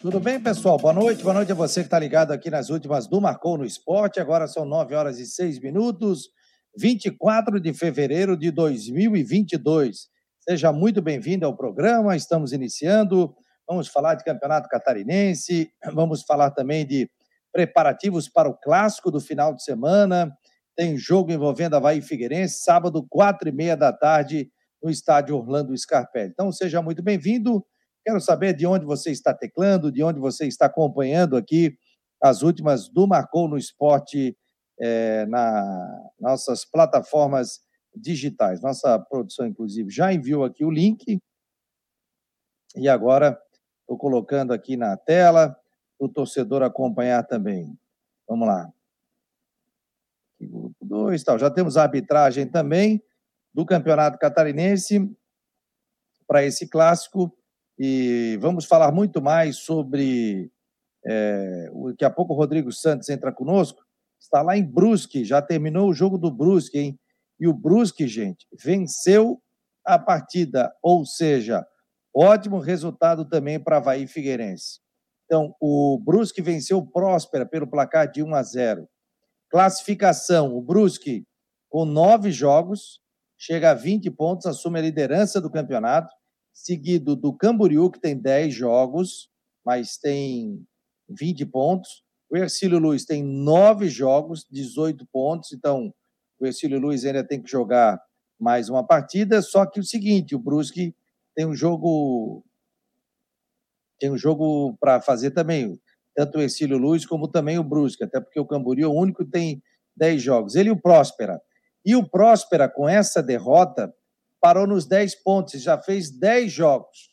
Tudo bem, pessoal? Boa noite. Boa noite a você que está ligado aqui nas últimas do Marcou no Esporte. Agora são 9 horas e 6 minutos, 24 de fevereiro de 2022. Seja muito bem-vindo ao programa. Estamos iniciando. Vamos falar de campeonato catarinense. Vamos falar também de preparativos para o clássico do final de semana. Tem jogo envolvendo Havaí Figueirense, sábado, quatro e meia da tarde, no estádio Orlando Scarpelli. Então, seja muito bem-vindo. Quero saber de onde você está teclando, de onde você está acompanhando aqui as últimas do Marcou no Esporte é, na nossas plataformas digitais. Nossa produção, inclusive, já enviou aqui o link. E agora estou colocando aqui na tela o torcedor acompanhar também. Vamos lá. Grupo 2, tal. Já temos a arbitragem também do Campeonato Catarinense para esse clássico e vamos falar muito mais sobre. É, daqui a pouco o Rodrigo Santos entra conosco. Está lá em Brusque, já terminou o jogo do Brusque, hein? E o Brusque, gente, venceu a partida, ou seja, ótimo resultado também para Havaí Figueirense. Então, o Brusque venceu Próspera pelo placar de 1 a 0. Classificação: o Brusque, com nove jogos, chega a 20 pontos, assume a liderança do campeonato seguido do Camboriú, que tem 10 jogos, mas tem 20 pontos. O Ercílio Luiz tem 9 jogos, 18 pontos, então o Ercílio Luiz ainda tem que jogar mais uma partida, só que o seguinte, o Brusque tem um jogo tem um jogo para fazer também, tanto o Ercílio Luiz como também o Brusque, até porque o Camboriú é o único que tem 10 jogos. Ele e o Próspera. E o Próspera, com essa derrota, parou nos 10 pontos, já fez 10 jogos.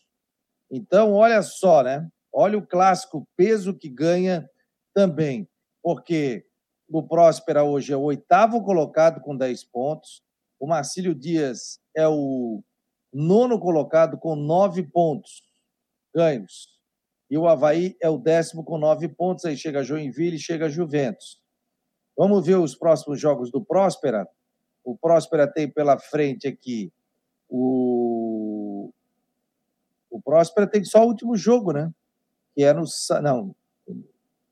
Então, olha só, né? Olha o clássico, peso que ganha também, porque o Próspera hoje é o oitavo colocado com 10 pontos, o Marcílio Dias é o nono colocado com 9 pontos ganhos, e o Havaí é o décimo com 9 pontos, aí chega Joinville e chega Juventus. Vamos ver os próximos jogos do Próspera. O Próspera tem pela frente aqui o, o Próspera tem só o último jogo, né? Que é no. Não,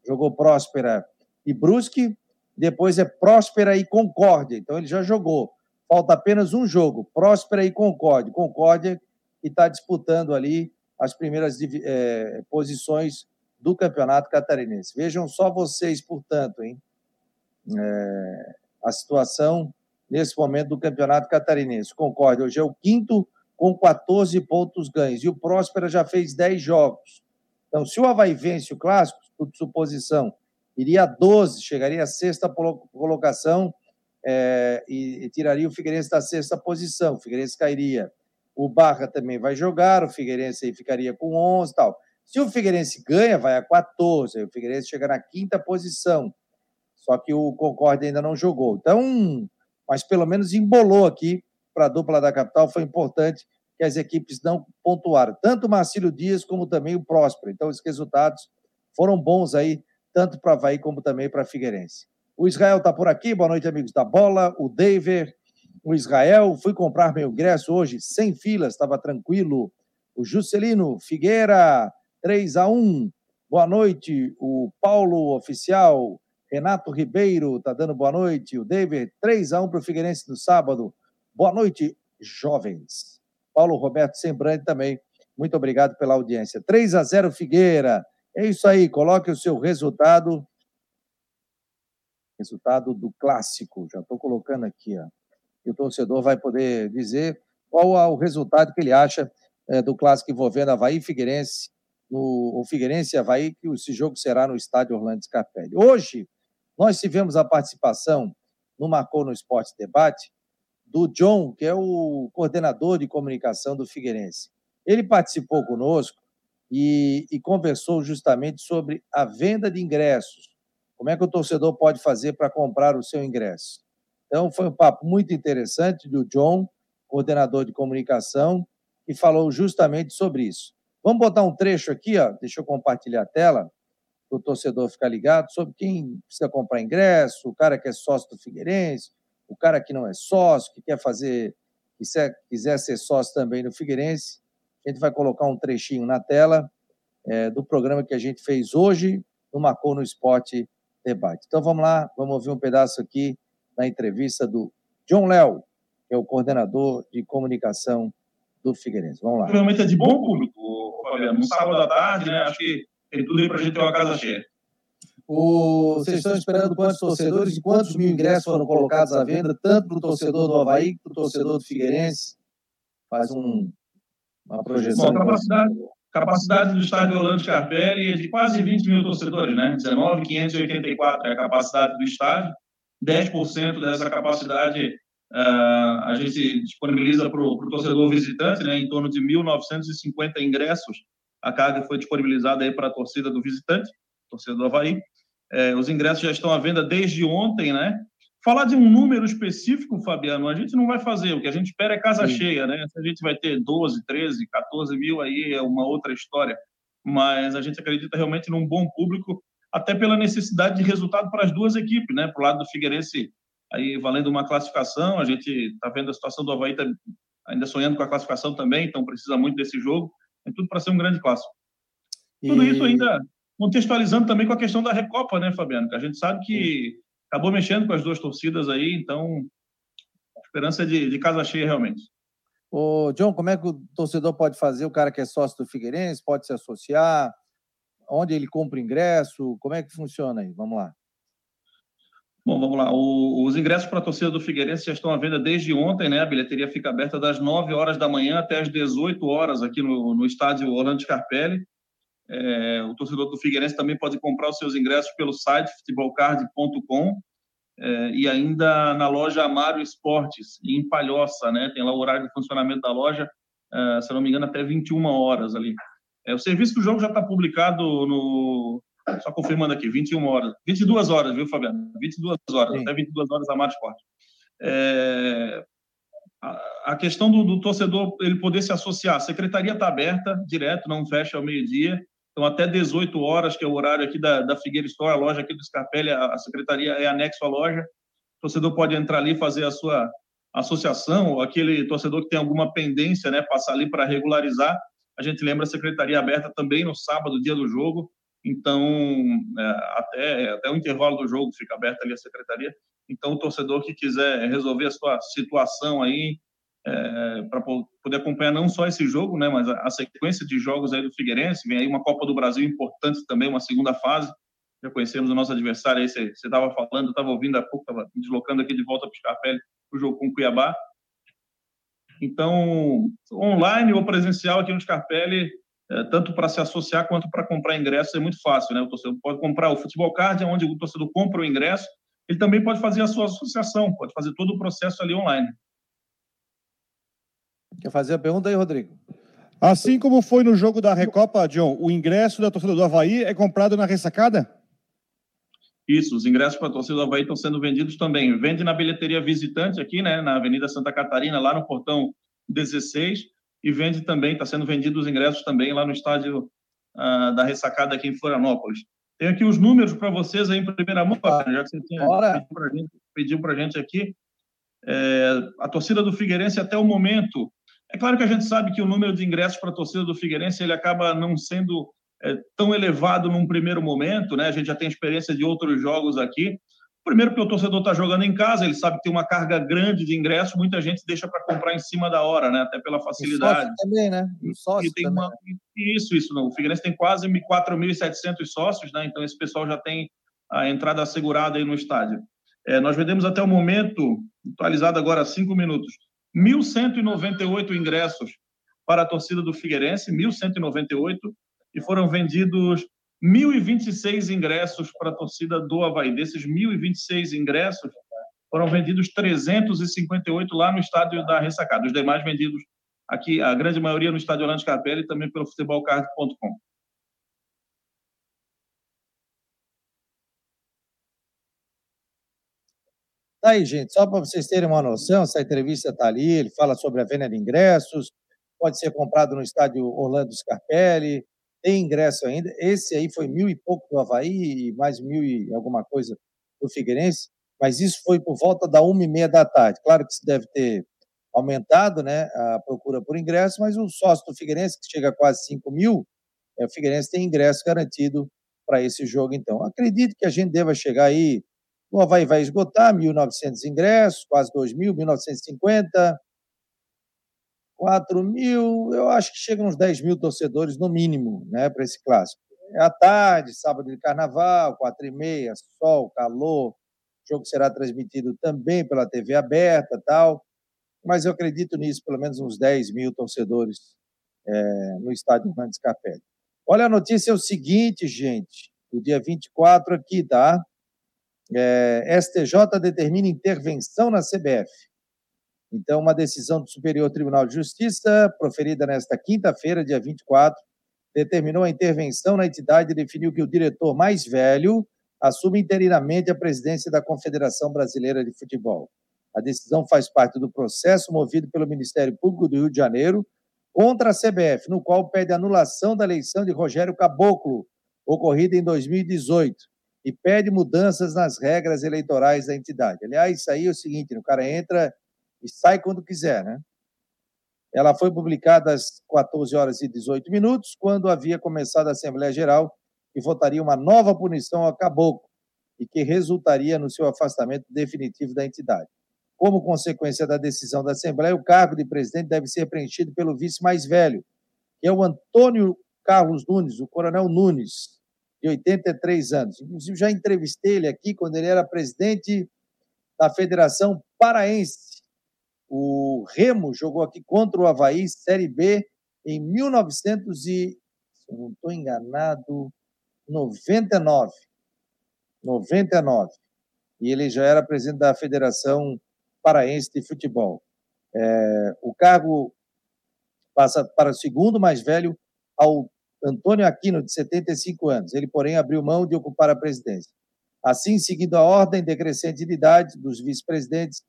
jogou Próspera e Brusque, depois é Próspera e Concórdia. Então ele já jogou. Falta apenas um jogo, Próspera e Concórdia. Concórdia que está disputando ali as primeiras é, posições do Campeonato Catarinense. Vejam só vocês, portanto, hein? É, a situação nesse momento do Campeonato Catarinense. Concorde, hoje é o quinto com 14 pontos ganhos. E o Próspera já fez 10 jogos. Então, se o Havaí vence o clássico, por suposição, iria a 12, chegaria à sexta colocação é, e, e, tiraria o Figueirense da sexta posição. O Figueirense cairia. O Barra também vai jogar, o Figueirense aí ficaria com 11 e tal. Se o Figueirense ganha, vai a 14, aí o Figueirense chega na quinta posição. Só que o Concorde ainda não jogou. Então, mas pelo menos embolou aqui para a dupla da capital. Foi importante que as equipes não pontuaram, tanto o Marcílio Dias como também o Próspero. Então, os resultados foram bons aí, tanto para Havaí como também para Figueirense. O Israel está por aqui, boa noite, amigos da bola. O David, o Israel, fui comprar meu ingresso hoje, sem filas, estava tranquilo. O Juscelino Figueira, 3 a 1 Boa noite, o Paulo Oficial, Renato Ribeiro está dando boa noite. O David, 3 a 1 para o Figueirense no sábado. Boa noite, jovens. Paulo Roberto Sembrante também. Muito obrigado pela audiência. 3 a 0 Figueira. É isso aí, coloque o seu resultado. Resultado do clássico. Já estou colocando aqui, ó. E o torcedor vai poder dizer qual é o resultado que ele acha é, do clássico envolvendo Havaí e Figueirense, no, o Figueirense e Havaí, que esse jogo será no estádio Orlando Scarpelli. Hoje, nós tivemos a participação no Marcou no Esporte Debate do John, que é o coordenador de comunicação do Figueirense. Ele participou conosco e, e conversou justamente sobre a venda de ingressos. Como é que o torcedor pode fazer para comprar o seu ingresso? Então, foi um papo muito interessante do John, coordenador de comunicação, que falou justamente sobre isso. Vamos botar um trecho aqui, ó. deixa eu compartilhar a tela o torcedor ficar ligado sobre quem precisa comprar ingresso, o cara que é sócio do Figueirense, o cara que não é sócio, que quer fazer, quiser, quiser ser sócio também do Figueirense. A gente vai colocar um trechinho na tela é, do programa que a gente fez hoje no Marcou no Esporte Debate. Então vamos lá, vamos ouvir um pedaço aqui da entrevista do John Léo, que é o coordenador de comunicação do Figueirense. Vamos lá. Realmente é de bom público, Fabiano. No sábado à tarde, né? Acho que tem tudo aí para a gente ter uma casa cheia. O... Vocês estão esperando quantos torcedores e quantos mil ingressos foram colocados à venda, tanto para o torcedor do Havaí quanto para o torcedor do Figueirense? Faz um, uma projeção. Bom, capacidade, capacidade do estádio Orlando Scarpelli é de quase 20 mil torcedores, né? 19,584 é a capacidade do estádio. 10% dessa capacidade uh, a gente disponibiliza para o torcedor visitante, né? Em torno de 1.950 ingressos. A carga foi disponibilizada aí para a torcida do visitante, torcida do Havaí. É, os ingressos já estão à venda desde ontem, né? Falar de um número específico, Fabiano, a gente não vai fazer. O que a gente espera é casa Sim. cheia, né? Se a gente vai ter 12, 13, 14 mil, aí é uma outra história. Mas a gente acredita realmente num bom público, até pela necessidade de resultado para as duas equipes, né? Para o lado do Figueirense, aí valendo uma classificação, a gente está vendo a situação do Havaí tá ainda sonhando com a classificação também, então precisa muito desse jogo. É tudo para ser um grande clássico. E... Tudo isso ainda contextualizando também com a questão da Recopa, né, Fabiano? Que a gente sabe que acabou mexendo com as duas torcidas aí, então a esperança é de, de casa cheia realmente. Ô, John, como é que o torcedor pode fazer? O cara que é sócio do Figueirense pode se associar? Onde ele compra ingresso? Como é que funciona aí? Vamos lá. Bom, vamos lá. O, os ingressos para a torcida do Figueirense já estão à venda desde ontem, né? A bilheteria fica aberta das 9 horas da manhã até as 18 horas aqui no, no estádio Orlando Scarpelli. É, o torcedor do Figueirense também pode comprar os seus ingressos pelo site futebolcard.com é, e ainda na loja Amaro Esportes, em Palhoça, né? Tem lá o horário de funcionamento da loja, é, se não me engano, até 21 horas ali. É, o serviço do jogo já está publicado no. Só confirmando aqui, 21 horas. 22 horas, viu, Fabiano? 22 horas, Sim. até 22 horas Amaro Esporte. É, a questão do, do, torcedor ele poder se associar, a secretaria está aberta direto, não fecha ao meio-dia. Então, até 18 horas, que é o horário aqui da, da Figueira Store, a loja aqui do Scarpelli, a, a secretaria é anexo à loja. O torcedor pode entrar ali e fazer a sua associação, ou aquele torcedor que tem alguma pendência, né, passar ali para regularizar. A gente lembra a secretaria aberta também no sábado, dia do jogo. Então, é, até, até o intervalo do jogo fica aberta ali a secretaria. Então, o torcedor que quiser resolver a sua situação aí, é, para poder acompanhar não só esse jogo, né, mas a, a, sequência de jogos aí do Figueirense. Vem aí uma Copa do Brasil importante também, uma segunda fase. Já conhecemos o nosso adversário aí, você estava falando, estava ouvindo há pouco, estava me deslocando aqui de volta para o Scarpelli, o jogo com o Cuiabá. Então, online ou presencial aqui no Scarpelli, é, tanto para se associar quanto para comprar ingressos é muito fácil, né? O torcedor pode comprar o Futebol Card, onde o torcedor compra o ingresso, ele também pode fazer a sua associação, pode fazer todo o processo ali online. Quer fazer a pergunta aí, Rodrigo? Assim como foi no jogo da Recopa, John, o ingresso da torcida do Havaí é comprado na ressacada? Isso, os ingressos para a torcida do Havaí estão sendo vendidos também. Vende na bilheteria visitante aqui, né, na Avenida Santa Catarina, lá no portão 16, e vende também, está sendo vendido os ingressos também lá no estádio uh, da ressacada aqui em Florianópolis. Tem aqui os números para vocês aí em primeira mão, ah, já que você tinha pediu para a gente aqui. É, a torcida do Figueirense até o momento é claro que a gente sabe que o número de ingressos para a torcida do Figueirense ele acaba não sendo é, tão elevado num primeiro momento, né? A gente já tem experiência de outros jogos aqui. Primeiro, porque o torcedor está jogando em casa, ele sabe que tem uma carga grande de ingressos, muita gente deixa para comprar em cima da hora, né? Até pela facilidade. O também, né? O sócio tem também. Uma... Isso, isso. Não. O Figueirense tem quase 4.700 sócios, né? Então esse pessoal já tem a entrada assegurada aí no estádio. É, nós vendemos até o momento, atualizado agora há cinco minutos, 1.198 ingressos para a torcida do Figueirense, 1.198, e foram vendidos 1.026 ingressos para a torcida do Havaí. Desses 1.026 ingressos, foram vendidos 358 lá no estádio da Ressacada. Os demais vendidos aqui, a grande maioria no estádio Orlando Capelli e também pelo futebolcard.com. Tá aí, gente, só para vocês terem uma noção, essa entrevista está ali, ele fala sobre a venda de ingressos, pode ser comprado no estádio Orlando Scarpelli, tem ingresso ainda. Esse aí foi mil e pouco do Havaí e mais mil e alguma coisa do Figueirense, mas isso foi por volta da uma e meia da tarde. Claro que isso deve ter aumentado né, a procura por ingresso, mas o sócio do Figueirense, que chega a quase 5 mil, é, o Figueirense tem ingresso garantido para esse jogo, então. Acredito que a gente deva chegar aí, o Havaí vai esgotar 1.900 ingressos, quase 2.000, 1.950, 4 mil, eu acho que chegam uns 10 mil torcedores no mínimo, né, para esse clássico. É à tarde, sábado de carnaval, quatro e meia, sol, calor, o jogo será transmitido também pela TV aberta tal, mas eu acredito nisso, pelo menos uns 10 mil torcedores é, no estádio Hernandes Capelli. Olha, a notícia é o seguinte, gente, do dia 24 aqui, tá? É, STJ determina intervenção na CBF. Então, uma decisão do Superior Tribunal de Justiça, proferida nesta quinta-feira, dia 24, determinou a intervenção na entidade e definiu que o diretor mais velho assume interinamente a presidência da Confederação Brasileira de Futebol. A decisão faz parte do processo movido pelo Ministério Público do Rio de Janeiro contra a CBF, no qual pede anulação da eleição de Rogério Caboclo, ocorrida em 2018, e pede mudanças nas regras eleitorais da entidade. Aliás, isso aí é o seguinte: o cara entra e sai quando quiser, né? Ela foi publicada às 14 horas e 18 minutos, quando havia começado a Assembleia Geral e votaria uma nova punição ao caboclo e que resultaria no seu afastamento definitivo da entidade. Como consequência da decisão da Assembleia, o cargo de presidente deve ser preenchido pelo vice mais velho, que é o Antônio Carlos Nunes, o Coronel Nunes, de 83 anos. Inclusive, já entrevistei ele aqui quando ele era presidente da Federação Paraense o Remo jogou aqui contra o Havaí, Série B, em 1900 e, se não estou enganado, 99. 99. E ele já era presidente da Federação Paraense de Futebol. É, o cargo passa para o segundo mais velho, ao Antônio Aquino, de 75 anos. Ele, porém, abriu mão de ocupar a presidência. Assim, seguindo a ordem decrescente de idade dos vice-presidentes,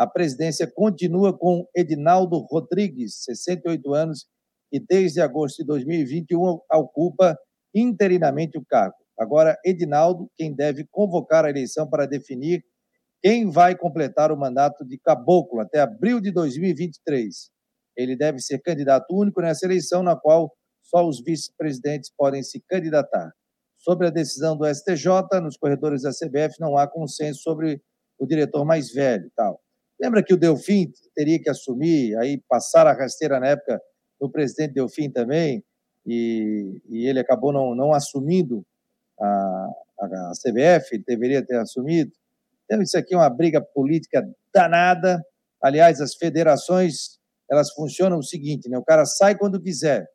a presidência continua com Edinaldo Rodrigues, 68 anos, e desde agosto de 2021 ocupa interinamente o cargo. Agora, Edinaldo, quem deve convocar a eleição para definir quem vai completar o mandato de caboclo até abril de 2023. Ele deve ser candidato único nessa eleição, na qual só os vice-presidentes podem se candidatar. Sobre a decisão do STJ, nos corredores da CBF não há consenso sobre o diretor mais velho. tal. Lembra que o Delfim teria que assumir, aí passar a rasteira na época do presidente Delfim também, e, e ele acabou não, não assumindo a, a, CBF, deveria ter assumido. Então, isso aqui é uma briga política danada. Aliás, as federações, elas funcionam o seguinte, né? O cara sai quando quiser.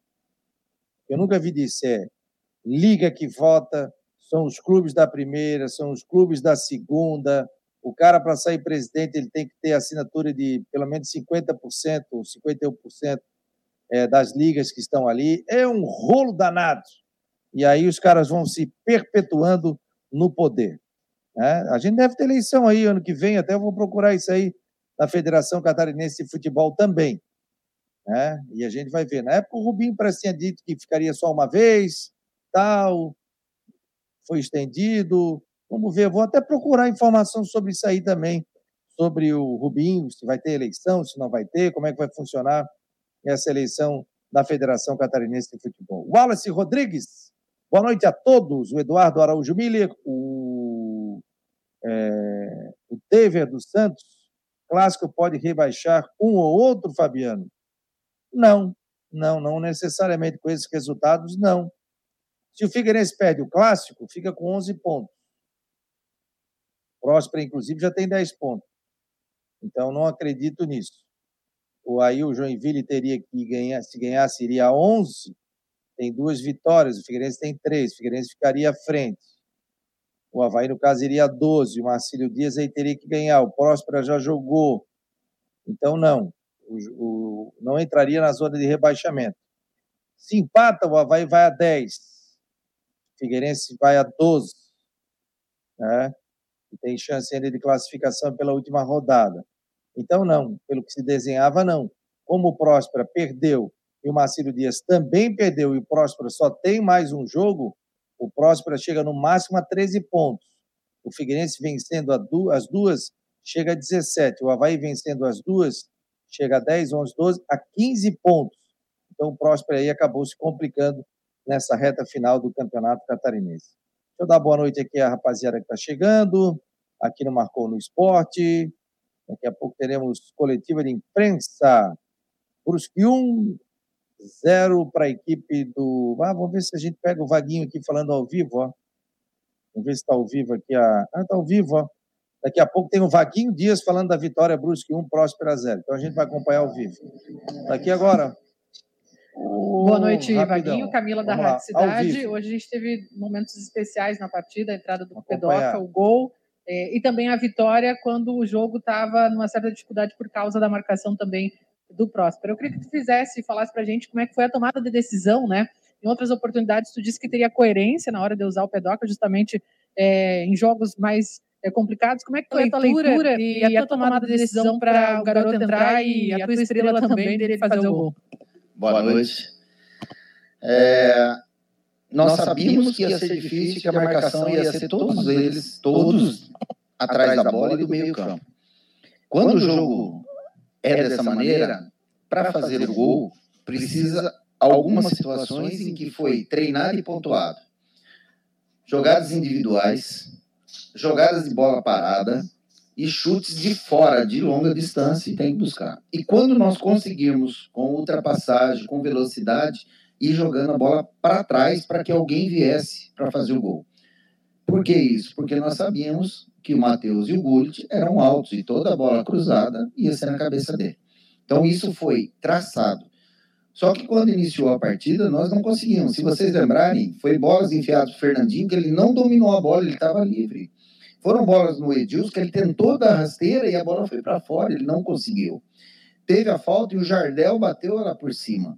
Eu nunca vi disso, é liga que vota, são os clubes da primeira, são os clubes da segunda, o cara, para sair presidente, ele tem que ter assinatura de pelo menos 50% ou 51% é, das ligas que estão ali. É um rolo danado. E aí os caras vão se perpetuando no poder. Né? A gente deve ter eleição aí ano que vem, até eu vou procurar isso aí na Federação Catarinense de Futebol também. Né? E a gente vai ver. Na época, o Rubinho parece tinha dito que ficaria só uma vez, tal, foi estendido. Vamos ver, vou até procurar informação sobre isso aí também, sobre o Rubinho, se vai ter eleição, se não vai ter, como é que vai funcionar essa eleição da Federação Catarinense de Futebol. Wallace Rodrigues, boa noite a todos. O Eduardo Araújo Miller, o, é, o Tever dos Santos, clássico pode rebaixar um ou outro, Fabiano? Não, não, não necessariamente com esses resultados, não. Se o Figueirense perde o clássico, fica com 11 pontos. Próspera, inclusive, já tem 10 pontos. Então, não acredito nisso. O aí o Joinville teria que ganhar, se ganhasse, iria a 11. Tem duas vitórias, o Figueirense tem três, o Figueirense ficaria à frente. O Havaí, no caso, iria a 12. O Marcílio Dias aí teria que ganhar. O Próspera já jogou. Então, não. O, o, não entraria na zona de rebaixamento. Se empata, o Havaí vai a 10. O Figueirense vai a 12. Né? Que tem chance ainda de classificação pela última rodada. Então, não, pelo que se desenhava, não. Como o Próspera perdeu e o Marcílio Dias também perdeu e o Próspera só tem mais um jogo, o Próspera chega no máximo a 13 pontos. O Figueirense vencendo as duas chega a 17. O Havaí vencendo as duas chega a 10, 11, 12, a 15 pontos. Então o Próspera aí acabou se complicando nessa reta final do Campeonato Catarinense. Deixa eu dar boa noite aqui à rapaziada que está chegando, aqui no Marcou no Esporte. Daqui a pouco teremos coletiva de imprensa. Brusque 1, 0 para a equipe do. Ah, vamos ver se a gente pega o Vaguinho aqui falando ao vivo, ó. Vamos ver se está ao vivo aqui. A... Ah, está ao vivo, ó. Daqui a pouco tem o Vaguinho Dias falando da vitória Brusque 1, Próspera 0. Então a gente vai acompanhar ao vivo. Daqui agora. Boa noite, Rapidão. Vaguinho. Camila Vamos da Rádio Cidade. Hoje a gente teve momentos especiais na partida, a entrada do Pedoca, o gol. É, e também a vitória quando o jogo estava numa certa dificuldade por causa da marcação também do Próspero. Eu queria que tu fizesse, falasse para a gente como é que foi a tomada de decisão, né? Em outras oportunidades, tu disse que teria coerência na hora de usar o Pedoca, justamente é, em jogos mais é, complicados. Como é que foi a tua leitura e, e a tua tomada de decisão para o garoto entrar e a tua estrela também dele fazer o gol? Boa noite. É, nós sabíamos que ia ser difícil, que a marcação ia ser todos eles, todos atrás da bola e do meio campo. Quando o jogo é dessa maneira, para fazer o gol, precisa algumas situações em que foi treinado e pontuado. Jogadas individuais, jogadas de bola parada e chutes de fora, de longa distância, tem que buscar. E quando nós conseguirmos, com ultrapassagem, com velocidade, e jogando a bola para trás para que alguém viesse para fazer o gol. Por que isso? Porque nós sabíamos que o Matheus e o Gullit eram altos e toda a bola cruzada ia ser na cabeça dele. Então isso foi traçado. Só que quando iniciou a partida, nós não conseguimos. Se vocês lembrarem, foi bolas enfiadas para Fernandinho, que ele não dominou a bola, ele estava livre. Foram bolas no Edilson, que ele tentou dar rasteira e a bola foi para fora, ele não conseguiu. Teve a falta e o Jardel bateu ela por cima.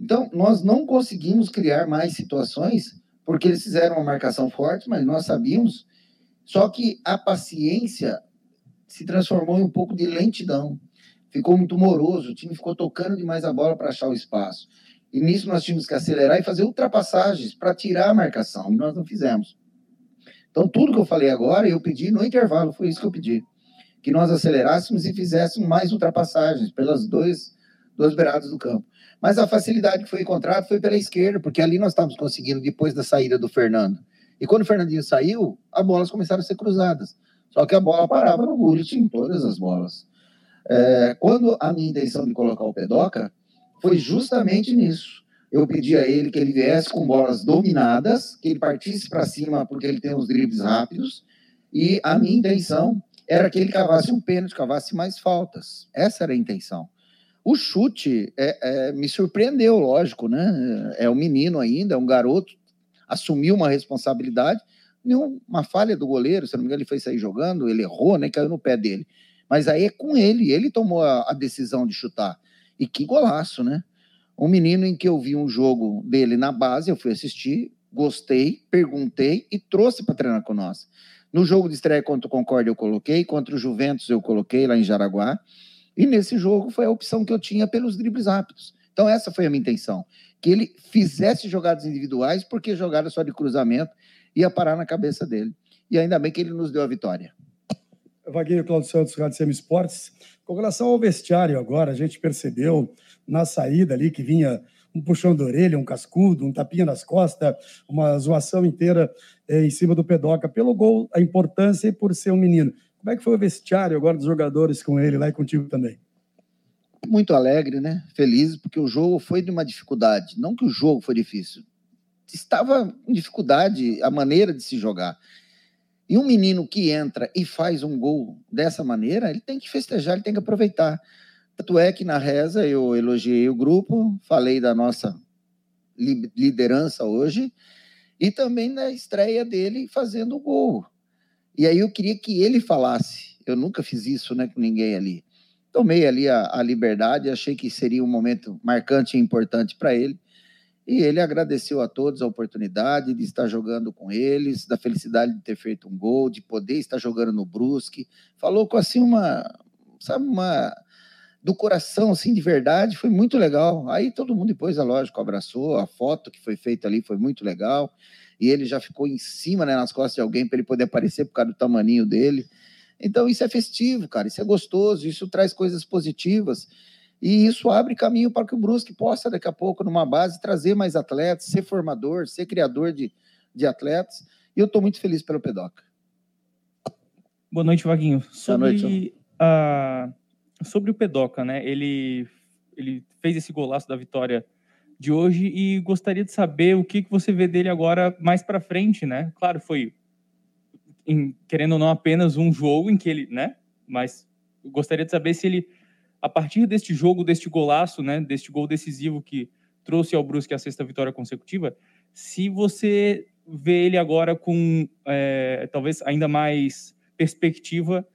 Então, nós não conseguimos criar mais situações, porque eles fizeram uma marcação forte, mas nós sabíamos. Só que a paciência se transformou em um pouco de lentidão. Ficou muito moroso, o time ficou tocando demais a bola para achar o espaço. E nisso nós tínhamos que acelerar e fazer ultrapassagens para tirar a marcação, e nós não fizemos. Então, tudo que eu falei agora, eu pedi no intervalo, foi isso que eu pedi. Que nós acelerássemos e fizéssemos mais ultrapassagens pelas dois, duas beiradas do campo. Mas a facilidade que foi encontrada foi pela esquerda, porque ali nós estávamos conseguindo depois da saída do Fernando. E quando o Fernandinho saiu, as bolas começaram a ser cruzadas. Só que a bola parava no Gullit em todas as bolas. É, quando a minha intenção de colocar o Pedoca foi justamente nisso. Eu pedi a ele que ele viesse com bolas dominadas, que ele partisse para cima porque ele tem os dribles rápidos, e a minha intenção era que ele cavasse um pênalti, cavasse mais faltas. Essa era a intenção. O chute é, é, me surpreendeu, lógico, né? É um menino ainda, é um garoto, assumiu uma responsabilidade, uma falha do goleiro, se não me engano, ele foi sair jogando, ele errou, né? Caiu no pé dele. Mas aí é com ele, ele tomou a, a decisão de chutar. E que golaço, né? Um menino em que eu vi um jogo dele na base, eu fui assistir, gostei, perguntei e trouxe para treinar com nós. No jogo de estreia contra o Concórdia eu coloquei, contra o Juventus eu coloquei lá em Jaraguá. E nesse jogo foi a opção que eu tinha pelos dribles rápidos. Então, essa foi a minha intenção. Que ele fizesse jogadas individuais, porque jogada só de cruzamento ia parar na cabeça dele. E ainda bem que ele nos deu a vitória. Vaguinho Claudio Santos, Rádio Semi Esportes. Com relação ao vestiário agora, a gente percebeu na saída ali que vinha um puxão de orelha, um cascudo, um tapinha nas costas, uma zoação inteira eh, em cima do Pedoca, pelo gol, a importância e por ser um menino. Como é que foi o vestiário agora dos jogadores com ele lá e contigo também? Muito alegre, né? Feliz, porque o jogo foi de uma dificuldade. Não que o jogo foi difícil. Estava em dificuldade a maneira de se jogar. E um menino que entra e faz um gol dessa maneira, ele tem que festejar, ele tem que aproveitar. Tanto é que na reza eu elogiei o grupo, falei da nossa liderança hoje, e também na estreia dele fazendo o gol. E aí eu queria que ele falasse. Eu nunca fiz isso né, com ninguém ali. Tomei ali a, a liberdade, achei que seria um momento marcante e importante para ele. E ele agradeceu a todos a oportunidade de estar jogando com eles, da felicidade de ter feito um gol, de poder estar jogando no Brusque. Falou com assim uma, sabe, uma do coração, assim, de verdade, foi muito legal. Aí todo mundo depois, é lógico, abraçou, a foto que foi feita ali foi muito legal e ele já ficou em cima, né, nas costas de alguém para ele poder aparecer por causa do tamaninho dele. Então isso é festivo, cara, isso é gostoso, isso traz coisas positivas. E isso abre caminho para que o Brusque possa, daqui a pouco, numa base, trazer mais atletas, ser formador, ser criador de, de atletas. E eu estou muito feliz pelo Pedoca. Boa noite, Vaguinho. Sobre, Boa noite, a, sobre o Pedoca, né? Ele, ele fez esse golaço da vitória de hoje e gostaria de saber o que, que você vê dele agora mais para frente, né? Claro, foi em, querendo ou não apenas um jogo em que ele, né? Mas gostaria de saber se ele, a partir deste jogo, deste golaço, né? Deste gol decisivo que trouxe ao Brusque a sexta vitória consecutiva, se você vê ele agora com é, talvez ainda mais perspectiva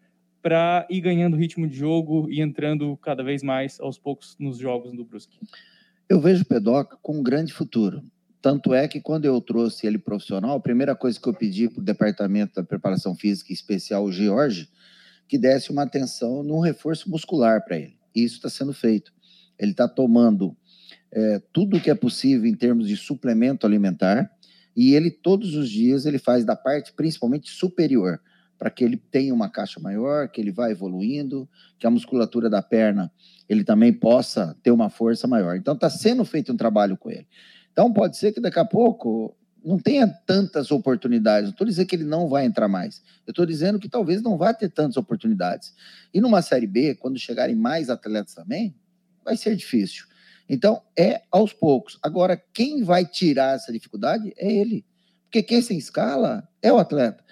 para ir ganhando ritmo de jogo e entrando cada vez mais aos poucos nos jogos do Brusque. Eu vejo o Pedoca com um grande futuro. Tanto é que quando eu trouxe ele profissional, a primeira coisa que eu pedi para o Departamento da Preparação Física Especial, o George, que desse uma atenção no reforço muscular para ele. E isso está sendo feito. Ele está tomando é, tudo o que é possível em termos de suplemento alimentar e ele todos os dias ele faz da parte principalmente superior para que ele tenha uma caixa maior, que ele vá evoluindo, que a musculatura da perna ele também possa ter uma força maior. Então está sendo feito um trabalho com ele. Então pode ser que daqui a pouco não tenha tantas oportunidades. Não estou dizendo que ele não vai entrar mais. Eu estou dizendo que talvez não vá ter tantas oportunidades. E numa Série B, quando chegarem mais atletas também, vai ser difícil. Então, é aos poucos. Agora, quem vai tirar essa dificuldade é ele. Porque quem se escala é o atleta.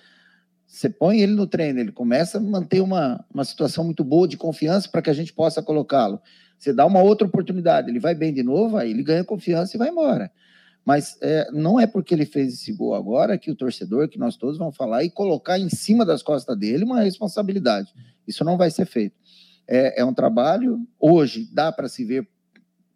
Você põe ele no treino, ele começa a manter uma, uma situação muito boa de confiança para que a gente possa colocá-lo. Você dá uma outra oportunidade, ele vai bem de novo, aí ele ganha confiança e vai embora. Mas é, não é porque ele fez esse gol agora que o torcedor, que nós todos vamos falar e colocar em cima das costas dele uma responsabilidade. Isso não vai ser feito. É, é um trabalho, hoje dá para se ver,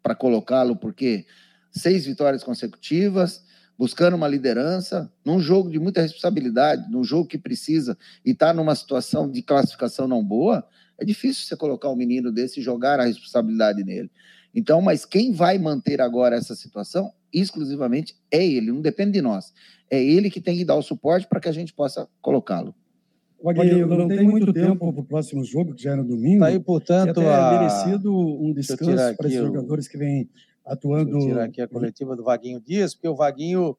para colocá-lo, porque seis vitórias consecutivas, buscando uma liderança, num jogo de muita responsabilidade, num jogo que precisa e está numa situação de classificação não boa, é difícil você colocar um menino desse e jogar a responsabilidade nele. Então, mas quem vai manter agora essa situação exclusivamente é ele, não depende de nós. É ele que tem que dar o suporte para que a gente possa colocá-lo. Wagner, não, não tem muito tempo para o próximo jogo, que já é no domingo. Tá aí, portanto, é a... merecido um descanso para esses jogadores que vêm atuando. Vou tirar aqui a coletiva do Vaguinho Dias, porque o Vaguinho,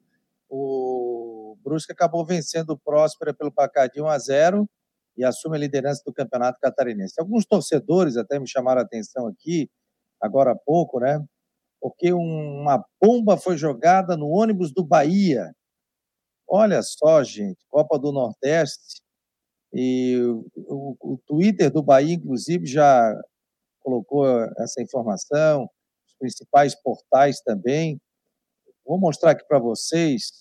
o Brusque acabou vencendo o Próspera pelo placar de 1 a 0 e assume a liderança do Campeonato Catarinense. Alguns torcedores até me chamaram a atenção aqui, agora há pouco, né? Porque uma bomba foi jogada no ônibus do Bahia. Olha só, gente, Copa do Nordeste. E o, o Twitter do Bahia, inclusive, já colocou essa informação principais portais também. Vou mostrar aqui para vocês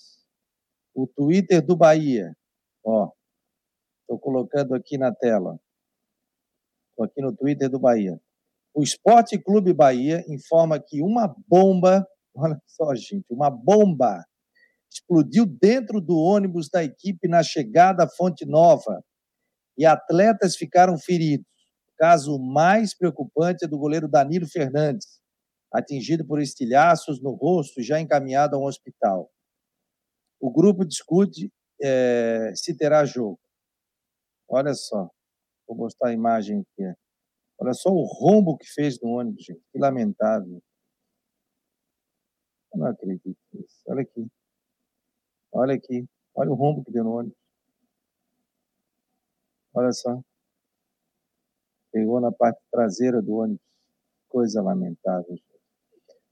o Twitter do Bahia. Ó, estou colocando aqui na tela. Estou aqui no Twitter do Bahia. O Esporte Clube Bahia informa que uma bomba, olha só, gente, uma bomba explodiu dentro do ônibus da equipe na chegada à Fonte Nova e atletas ficaram feridos. O caso mais preocupante é do goleiro Danilo Fernandes, atingido por estilhaços no rosto, já encaminhado a um hospital. O grupo discute é, se terá jogo. Olha só, vou mostrar a imagem aqui. Olha só o rombo que fez no ônibus, gente. Que lamentável. Eu não acredito nisso. Olha aqui. Olha aqui. Olha o rombo que deu no ônibus. Olha só. Pegou na parte traseira do ônibus. Coisa lamentável. Gente.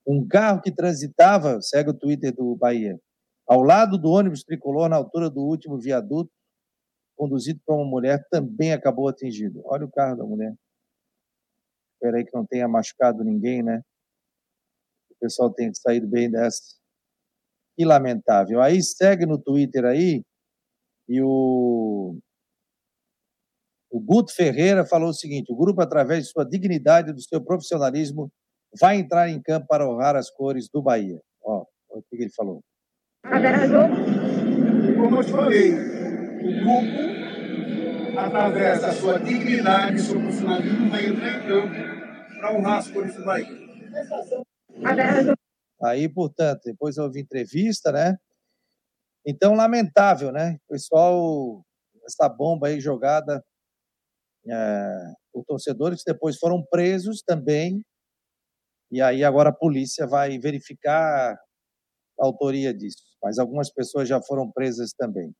Um carro que transitava, segue o Twitter do Bahia, ao lado do ônibus tricolor, na altura do último viaduto, conduzido por uma mulher, também acabou atingido. Olha o carro da mulher. Espera aí que não tenha machucado ninguém, né? O pessoal tem que sair bem dessa. Que lamentável. Aí segue no Twitter aí, e o o Guto Ferreira falou o seguinte: o grupo, através de sua dignidade e do seu profissionalismo, vai entrar em campo para honrar as cores do Bahia. Ó, o que ele falou. Como eu te falei, o grupo, através da sua dignidade e seu profissionalismo, vai entrar em campo para honrar as cores do Bahia. Aí, portanto, depois houve entrevista, né? Então, lamentável, né? Pessoal, essa bomba aí jogada é, por torcedores que depois foram presos também E aí agora a polícia vai verificar a autoria disso. Mas algumas pessoas já foram presas também.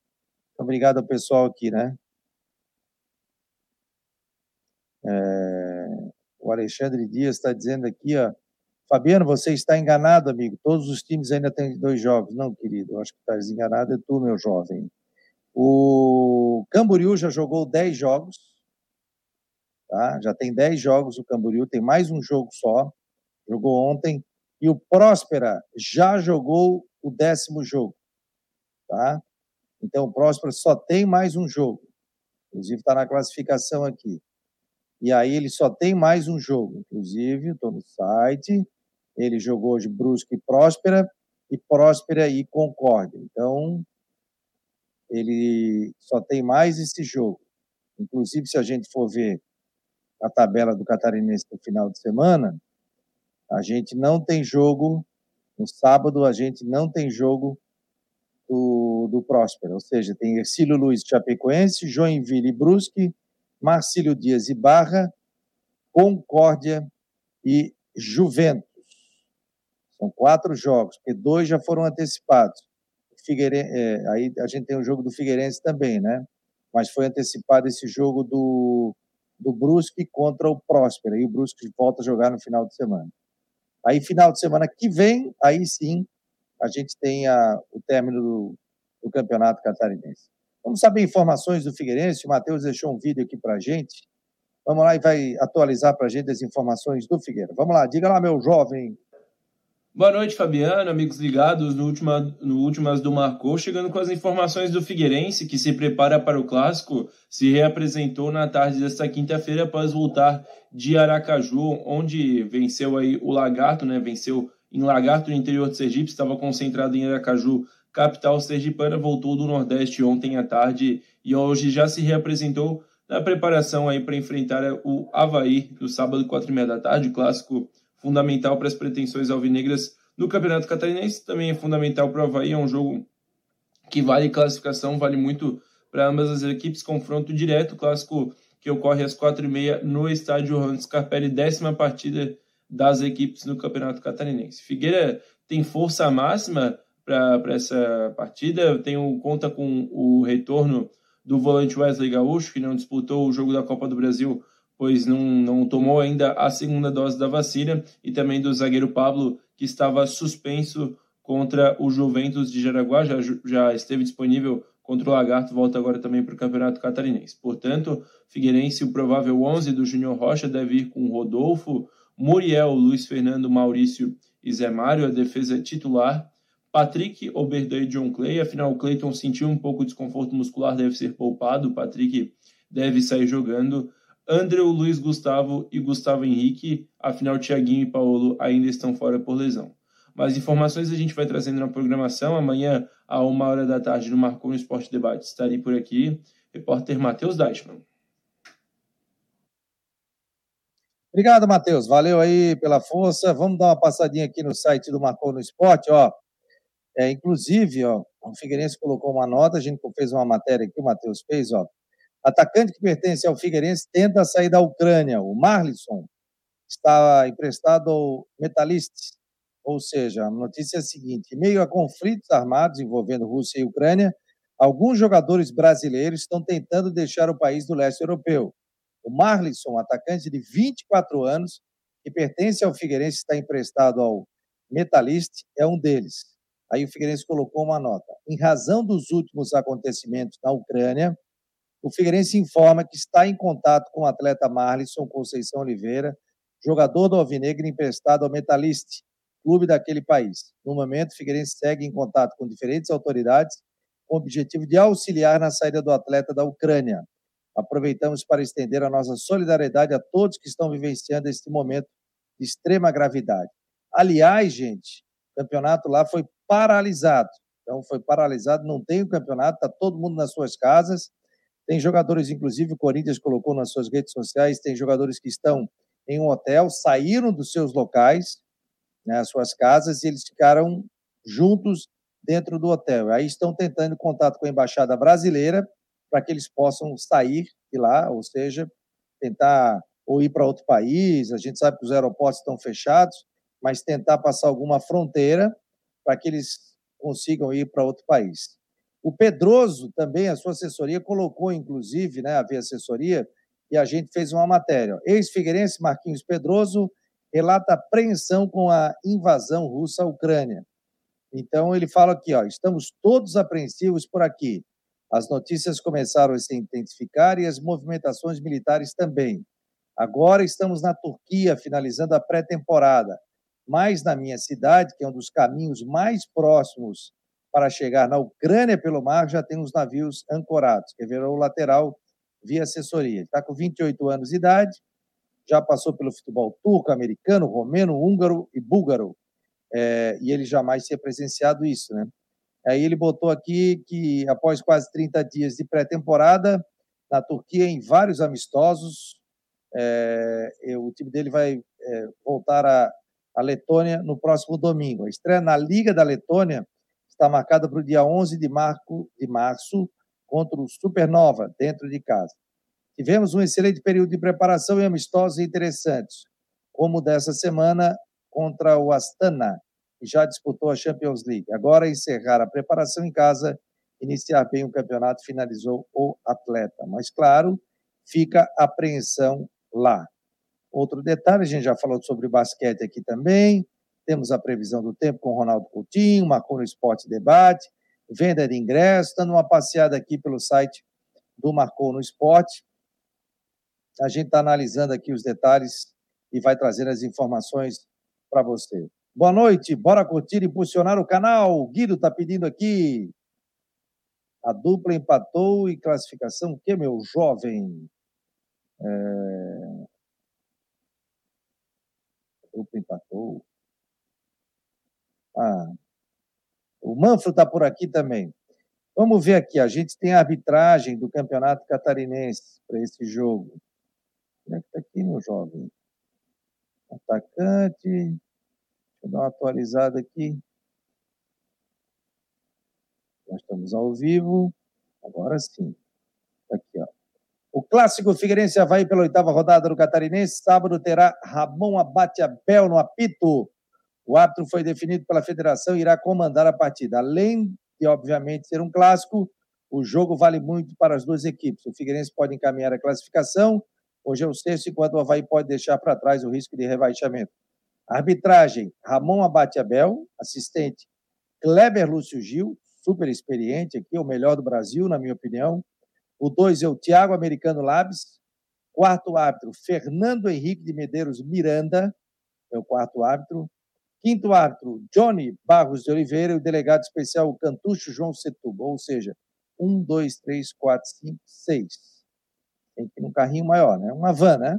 Obrigado ao pessoal aqui, né? É... O Alexandre Dias está dizendo aqui, ó, Fabiano, você está enganado, amigo. Todos os times ainda têm dois jogos. Não, querido, acho que está desenganado é tu, meu jovem. O Camboriú já jogou 10 jogos, tá? já tem 10 jogos o Camboriú, tem mais um jogo só, jogou ontem, e o Próspera já jogou o décimo jogo. Tá? Então, o Próspera só tem mais um jogo, inclusive está na classificação aqui. E aí ele só tem mais um jogo, inclusive, estou no site, ele jogou hoje Brusque e Próspera, e Próspera e Concórdia. Então, ele só tem mais esse jogo. Inclusive, se a gente for ver a tabela do Catarinense no final de semana, a gente não tem jogo no sábado, a gente não tem jogo do, do Próspera, ou seja, tem Ercílio Luiz Chapecoense, Joinville e Brusque, Marcílio Dias e Barra, Concórdia e Juventus. São quatro jogos, porque dois já foram antecipados. É, aí a gente tem o jogo do Figueirense também, né? Mas foi antecipado esse jogo do, do Brusque contra o Próspera, e o Brusque volta a jogar no final de semana. Aí, final de semana que vem, aí sim, a gente tem a, o término do, do Campeonato Catarinense. Vamos saber informações do Figueirense, o Matheus deixou um vídeo aqui para gente. Vamos lá e vai atualizar para a gente as informações do Figueira. Vamos lá, diga lá, meu jovem Boa noite, Fabiano, amigos ligados no, última, no Últimas do Marcou, chegando com as informações do Figueirense, que se prepara para o Clássico, se reapresentou na tarde desta quinta-feira após voltar de Aracaju, onde venceu aí o Lagarto, né? Venceu em Lagarto, no interior de Sergipe, estava concentrado em Aracaju, capital sergipana, voltou do Nordeste ontem à tarde e hoje já se reapresentou na preparação aí para enfrentar o Havaí no sábado, quatro e meia da tarde, clássico fundamental para as pretensões alvinegras no Campeonato Catarinense, também é fundamental para o Havaí, é um jogo que vale classificação, vale muito para ambas as equipes, confronto direto, clássico que ocorre às quatro e meia no estádio Johannes Scarpelli, décima partida das equipes no Campeonato Catarinense. Figueira tem força máxima para essa partida, tem conta com o retorno do volante Wesley Gaúcho, que não disputou o jogo da Copa do Brasil pois não, não tomou ainda a segunda dose da vacina, e também do zagueiro Pablo, que estava suspenso contra o Juventus de Jaraguá, já, já esteve disponível contra o Lagarto, volta agora também para o Campeonato Catarinense. Portanto, Figueirense, o provável 11 do Júnior Rocha deve ir com Rodolfo, Muriel, Luiz Fernando, Maurício e Zé Mário, a defesa titular, Patrick, Oberdan e John Clay, afinal o Clayton sentiu um pouco de desconforto muscular, deve ser poupado, o Patrick deve sair jogando, André, Luiz Gustavo e Gustavo Henrique, afinal Tiaguinho e Paulo ainda estão fora por lesão. Mais informações a gente vai trazendo na programação. Amanhã, a uma hora da tarde, no Marcou Esporte Debate, estarei por aqui. Repórter Matheus Deichmann. Obrigado, Matheus. Valeu aí pela força. Vamos dar uma passadinha aqui no site do Marcou no Esporte. Ó, é, inclusive, ó, o Figueirense colocou uma nota, a gente fez uma matéria aqui, o Matheus fez, ó, Atacante que pertence ao Figueirense tenta sair da Ucrânia. O Marlisson está emprestado ao Metalist. Ou seja, a notícia é a seguinte: em meio a conflitos armados envolvendo Rússia e Ucrânia, alguns jogadores brasileiros estão tentando deixar o país do leste europeu. O Marlisson, atacante de 24 anos, que pertence ao Figueirense, está emprestado ao Metalist, é um deles. Aí o Figueirense colocou uma nota. Em razão dos últimos acontecimentos na Ucrânia, o Figueirense informa que está em contato com o atleta Marlisson Conceição Oliveira, jogador do Alvinegro emprestado ao Metalist, clube daquele país. No momento, o Figueirense segue em contato com diferentes autoridades com o objetivo de auxiliar na saída do atleta da Ucrânia. Aproveitamos para estender a nossa solidariedade a todos que estão vivenciando este momento de extrema gravidade. Aliás, gente, o campeonato lá foi paralisado. Então, foi paralisado, não tem o campeonato, está todo mundo nas suas casas. Tem jogadores, inclusive, o Corinthians colocou nas suas redes sociais, tem jogadores que estão em um hotel, saíram dos seus locais, né, as suas casas, e eles ficaram juntos dentro do hotel. Aí estão tentando contato com a embaixada brasileira para que eles possam sair de lá, ou seja, tentar ou ir para outro país. A gente sabe que os aeroportos estão fechados, mas tentar passar alguma fronteira para que eles consigam ir para outro país. O Pedroso também, a sua assessoria, colocou, inclusive, né, a assessoria, e a gente fez uma matéria. Ex-figueirense Marquinhos Pedroso relata apreensão com a invasão russa à Ucrânia. Então, ele fala aqui, ó, estamos todos apreensivos por aqui. As notícias começaram a se intensificar e as movimentações militares também. Agora estamos na Turquia, finalizando a pré-temporada. Mas na minha cidade, que é um dos caminhos mais próximos para chegar na Ucrânia pelo mar, já tem os navios ancorados, que virou lateral via assessoria. Está com 28 anos de idade, já passou pelo futebol turco, americano, romeno, húngaro e búlgaro. É, e ele jamais tinha presenciado isso, né? Aí ele botou aqui que após quase 30 dias de pré-temporada na Turquia, em vários amistosos, é, o time dele vai é, voltar a Letônia no próximo domingo. A estreia na Liga da Letônia está marcada para o dia 11 de, marco, de março contra o Supernova, dentro de casa. Tivemos um excelente período de preparação e amistosos interessantes, como dessa semana contra o Astana, que já disputou a Champions League. Agora encerrar a preparação em casa, iniciar bem o campeonato, finalizou o atleta. Mas, claro, fica apreensão lá. Outro detalhe, a gente já falou sobre basquete aqui também, temos a previsão do tempo com Ronaldo Coutinho, marcou no Esporte Debate, venda de ingressos, dando uma passeada aqui pelo site do Marcou no Esporte. A gente está analisando aqui os detalhes e vai trazendo as informações para você. Boa noite, bora curtir e impulsionar o canal. O Guido está pedindo aqui. A dupla empatou e classificação, o que, meu jovem? É... A dupla empatou. Ah, o Manfro está por aqui também. Vamos ver aqui, a gente tem a arbitragem do Campeonato Catarinense para esse jogo. Como é que está aqui, meu jovem? Atacante. Deixa eu dar uma atualizada aqui. Nós estamos ao vivo. Agora sim. Tá aqui, ó. O clássico Figueirense Havaí pela oitava rodada do Catarinense. Sábado terá Ramon Abate Abel no apito. O árbitro foi definido pela federação e irá comandar a partida. Além de, obviamente, ser um clássico, o jogo vale muito para as duas equipes. O Figueirense pode encaminhar a classificação Hoje é o sexto, enquanto o Havaí pode deixar para trás o risco de rebaixamento. Arbitragem: Ramon Abate Abel, assistente Kleber Lúcio Gil, super experiente aqui, o melhor do Brasil, na minha opinião. O dois é o Thiago Americano Labs. Quarto árbitro, Fernando Henrique de Medeiros Miranda, é o quarto árbitro. Quinto árbitro, Johnny Barros de Oliveira. E o delegado especial, o Cantucho João Setuba. Ou seja, um, dois, três, quatro, cinco, seis tem que ir num carrinho maior, né? Uma van, né?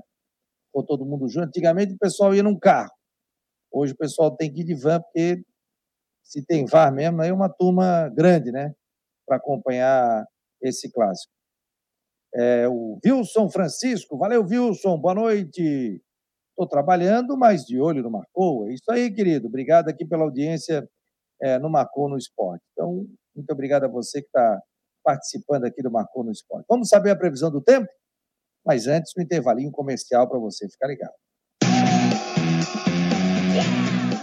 Ou todo mundo junto. Antigamente o pessoal ia num carro. Hoje o pessoal tem que ir de van, porque se tem VAR mesmo, aí é uma turma grande, né? Para acompanhar esse clássico. É, o Wilson Francisco, valeu, Wilson, boa noite. Estou trabalhando, mas de olho no Marcou. É isso aí, querido. Obrigado aqui pela audiência é, no Marcou no Esporte. Então, muito obrigado a você que está participando aqui do Marcou no Esporte. Vamos saber a previsão do tempo? Mas antes, um intervalinho comercial para você ficar ligado.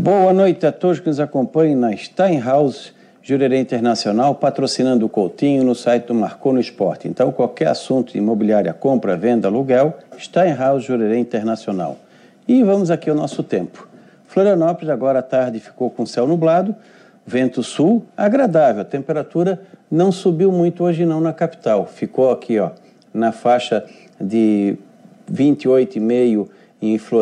Boa noite a todos que nos acompanham na Steinhaus Jurerê Internacional, patrocinando o Coutinho no site do Marcou no Esporte. Então, qualquer assunto imobiliária, compra, venda, aluguel, Steinhaus Jurerê Internacional. E vamos aqui ao nosso tempo. Florianópolis, agora à tarde, ficou com céu nublado, vento sul, agradável. A temperatura não subiu muito hoje não na capital. Ficou aqui, ó, na faixa de 28,5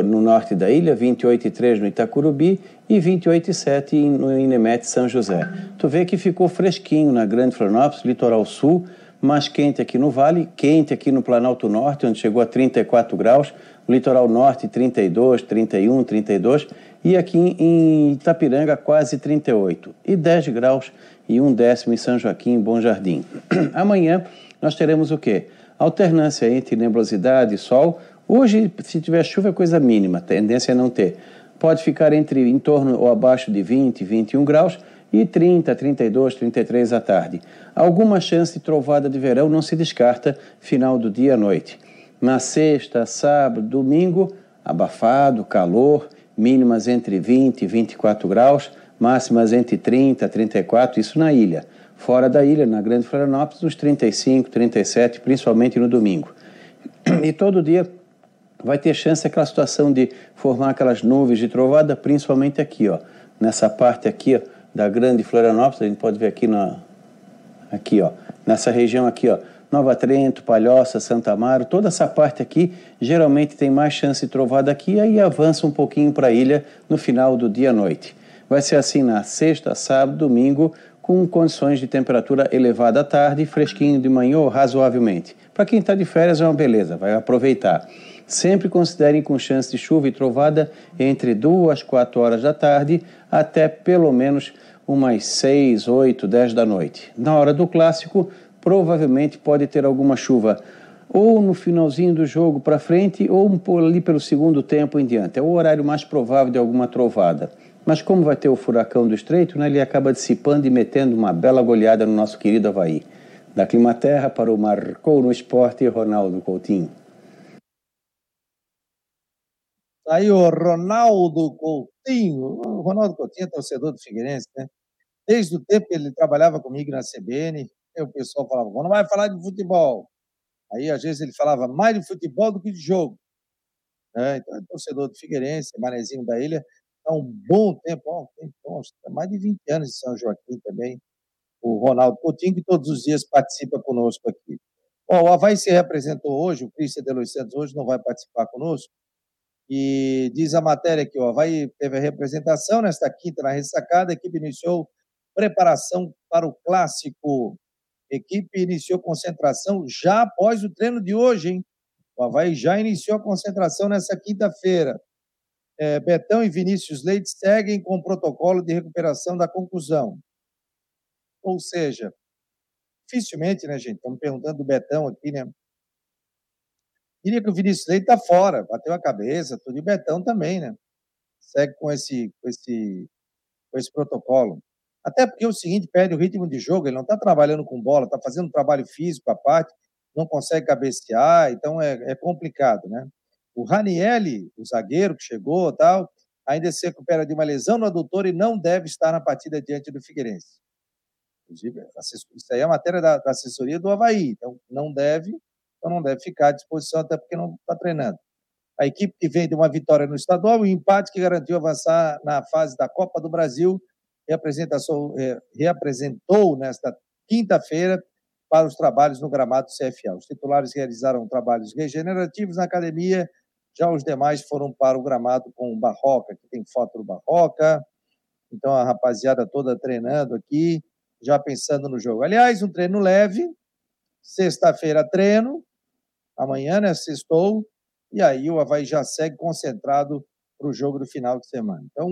no norte da ilha, 28,3 no Itacurubi e 28,7 no Inemete São José. Tu vê que ficou fresquinho na Grande Florianópolis, litoral sul, mais quente aqui no Vale, quente aqui no Planalto Norte, onde chegou a 34 graus, no litoral norte 32, 31, 32 e aqui em Itapiranga quase 38 e 10 graus e um décimo em São Joaquim, Bom Jardim. Amanhã nós teremos o quê? Alternância entre nebulosidade e sol. Hoje, se tiver chuva, é coisa mínima, tendência é não ter. Pode ficar entre em torno ou abaixo de 20, 21 graus e 30, 32, 33 à tarde. Alguma chance de trovada de verão não se descarta final do dia à noite. Na sexta, sábado, domingo, abafado, calor, mínimas entre 20 e 24 graus, máximas entre 30 e 34, isso na ilha. Fora da ilha, na Grande Florianópolis, uns 35, 37, principalmente no domingo. E todo dia vai ter chance aquela situação de formar aquelas nuvens de trovada, principalmente aqui, ó, nessa parte aqui ó, da Grande Florianópolis, a gente pode ver aqui na aqui, ó, nessa região aqui, ó, Nova Trento, Palhoça, Santa Amaro, toda essa parte aqui geralmente tem mais chance de trovada aqui, aí avança um pouquinho para a ilha no final do dia à noite. Vai ser assim na sexta, sábado, domingo, com condições de temperatura elevada à tarde e fresquinho de manhã razoavelmente. Para quem está de férias é uma beleza, vai aproveitar. Sempre considerem com chance de chuva e trovada entre 2 às 4 horas da tarde até pelo menos umas 6, 8, 10 da noite. Na hora do clássico, provavelmente pode ter alguma chuva ou no finalzinho do jogo para frente ou ali pelo segundo tempo em diante. É o horário mais provável de alguma trovada. Mas como vai ter o furacão do estreito, né, ele acaba dissipando e metendo uma bela goleada no nosso querido Havaí. Da Climaterra para o Marcou no Esporte, Ronaldo Coutinho. Aí o Ronaldo Coutinho. O Ronaldo Coutinho é torcedor do Figueirense, né? Desde o tempo que ele trabalhava comigo na CBN, o pessoal falava, não vai falar de futebol. Aí, às vezes, ele falava mais de futebol do que de jogo. É, então, é torcedor do Figueirense, Manezinho da Ilha, há um bom tempo, ó, tem, mais de 20 anos em São Joaquim também, o Ronaldo Coutinho, que todos os dias participa conosco aqui. Ó, o Havaí se representou hoje, o Cristian de Luiz Santos hoje não vai participar conosco, e diz a matéria que o Havaí teve a representação nesta quinta na ressacada, a equipe iniciou preparação para o clássico. A equipe iniciou concentração já após o treino de hoje, hein? O Havaí já iniciou a concentração nessa quinta-feira é, Betão e Vinícius Leite seguem com o protocolo de recuperação da conclusão. Ou seja, dificilmente, né, gente? Estamos perguntando do Betão aqui, né? Diria que o Vinícius Leite está fora, bateu a cabeça, tudo, e o Betão também, né? Segue com esse, com esse, com esse protocolo. Até porque é o seguinte, perde o ritmo de jogo, ele não está trabalhando com bola, está fazendo trabalho físico à parte, não consegue cabecear, então é, é complicado, né? O Ranielli, o zagueiro que chegou tal, ainda se recupera de uma lesão no adutor e não deve estar na partida diante do Figueirense. Inclusive, isso aí é matéria da, da assessoria do Havaí, então não deve, então não deve ficar à disposição, até porque não está treinando. A equipe que vem de uma vitória no estadual e um empate que garantiu avançar na fase da Copa do Brasil, reapresentou nesta quinta-feira para os trabalhos no gramado CFA. Os titulares realizaram trabalhos regenerativos na academia já os demais foram para o gramado com o Barroca, que tem foto do Barroca. Então a rapaziada toda treinando aqui, já pensando no jogo. Aliás, um treino leve. Sexta-feira treino, amanhã, né? Sextou. E aí o Havaí já segue concentrado para o jogo do final de semana. Então,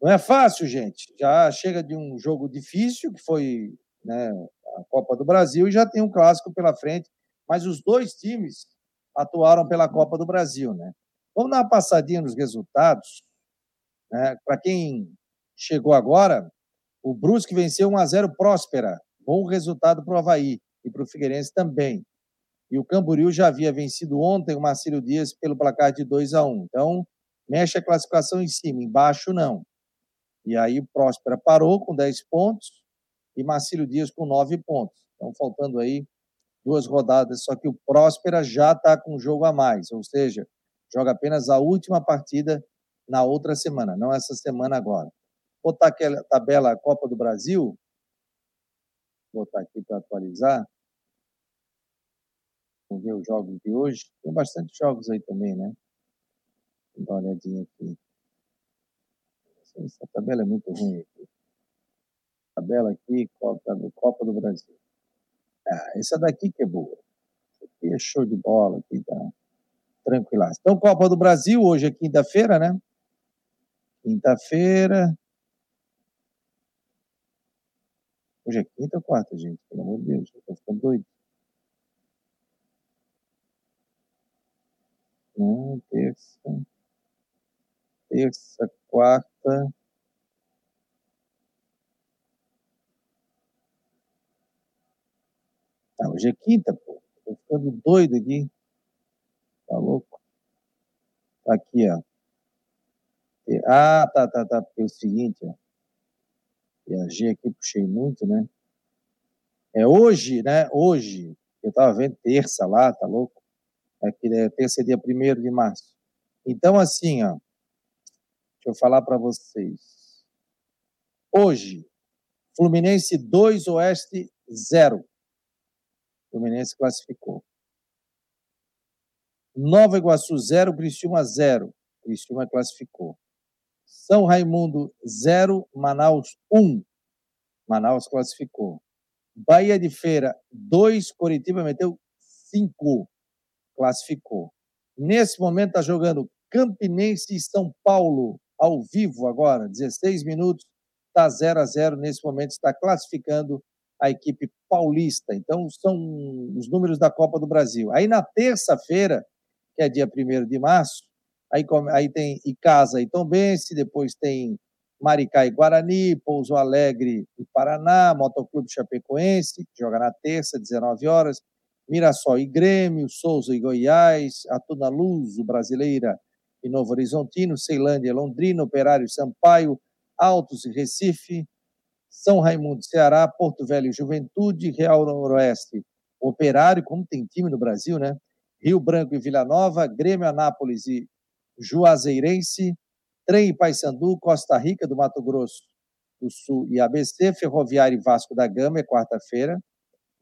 não é fácil, gente. Já chega de um jogo difícil, que foi né, a Copa do Brasil, e já tem um clássico pela frente. Mas os dois times atuaram pela Copa do Brasil. Né? Vamos dar uma passadinha nos resultados. Né? Para quem chegou agora, o Brusque venceu 1 a 0 Próspera. Bom resultado para o Havaí e para o Figueirense também. E o Camboriú já havia vencido ontem o Marcílio Dias pelo placar de 2 a 1 Então, mexe a classificação em cima, embaixo não. E aí o Próspera parou com 10 pontos e Marcílio Dias com 9 pontos. Então, faltando aí duas rodadas, só que o Próspera já está com um jogo a mais, ou seja, joga apenas a última partida na outra semana, não essa semana agora. Botar aquela tabela Copa do Brasil, botar aqui para atualizar. Ver os jogos de hoje. Tem bastante jogos aí também, né? Vou dar uma olhadinha aqui. Essa tabela é muito ruim aqui. Tabela aqui, Copa, Copa do Brasil. Ah, essa daqui que é boa. Essa aqui é show de bola, aqui tá tranquilaço. Então, Copa do Brasil, hoje é quinta-feira, né? Quinta-feira. Hoje é quinta ou quarta, gente? Pelo amor de Deus, eu tô ficando doido. Terça. Terça, quarta. Ah, hoje é quinta, pô. Tô ficando doido aqui. Tá louco? Tá aqui, ó. Ah, tá, tá, tá. Porque é o seguinte, ó. Viajei aqui, puxei muito, né? É hoje, né? Hoje. Eu tava vendo terça lá, tá louco? Aqui é terça dia 1 de março. Então, assim, ó. Deixa eu falar para vocês. Hoje, Fluminense 2, Oeste 0. Fluminense classificou. Nova Iguaçu 0, Criciúma 0. Criciúma classificou. São Raimundo 0, Manaus 1. Manaus classificou. Bahia de Feira 2, Coritiba meteu 5. Classificou. Nesse momento está jogando Campinense e São Paulo ao vivo agora, 16 minutos, está 0 a 0 nesse momento, está classificando a equipe paulista. Então, são os números da Copa do Brasil. Aí, na terça-feira, que é dia 1 de março, aí, aí tem Icasa e Tombense, depois tem Maricá e Guarani, Pouso Alegre e Paraná, Motoclube Chapecoense, que joga na terça, 19 horas, Mirassol e Grêmio, Souza e Goiás, Atuna Luz, Brasileira e Novo Horizontino, Ceilândia e Londrina, Operário e Sampaio, Altos e Recife, são Raimundo, Ceará, Porto Velho, Juventude, Real Noroeste, Operário, como tem time no Brasil, né? Rio Branco e Vila Nova, Grêmio Anápolis e Juazeirense, Trem e Paysandu, Costa Rica do Mato Grosso do Sul e ABC, Ferroviário e Vasco da Gama, é quarta-feira,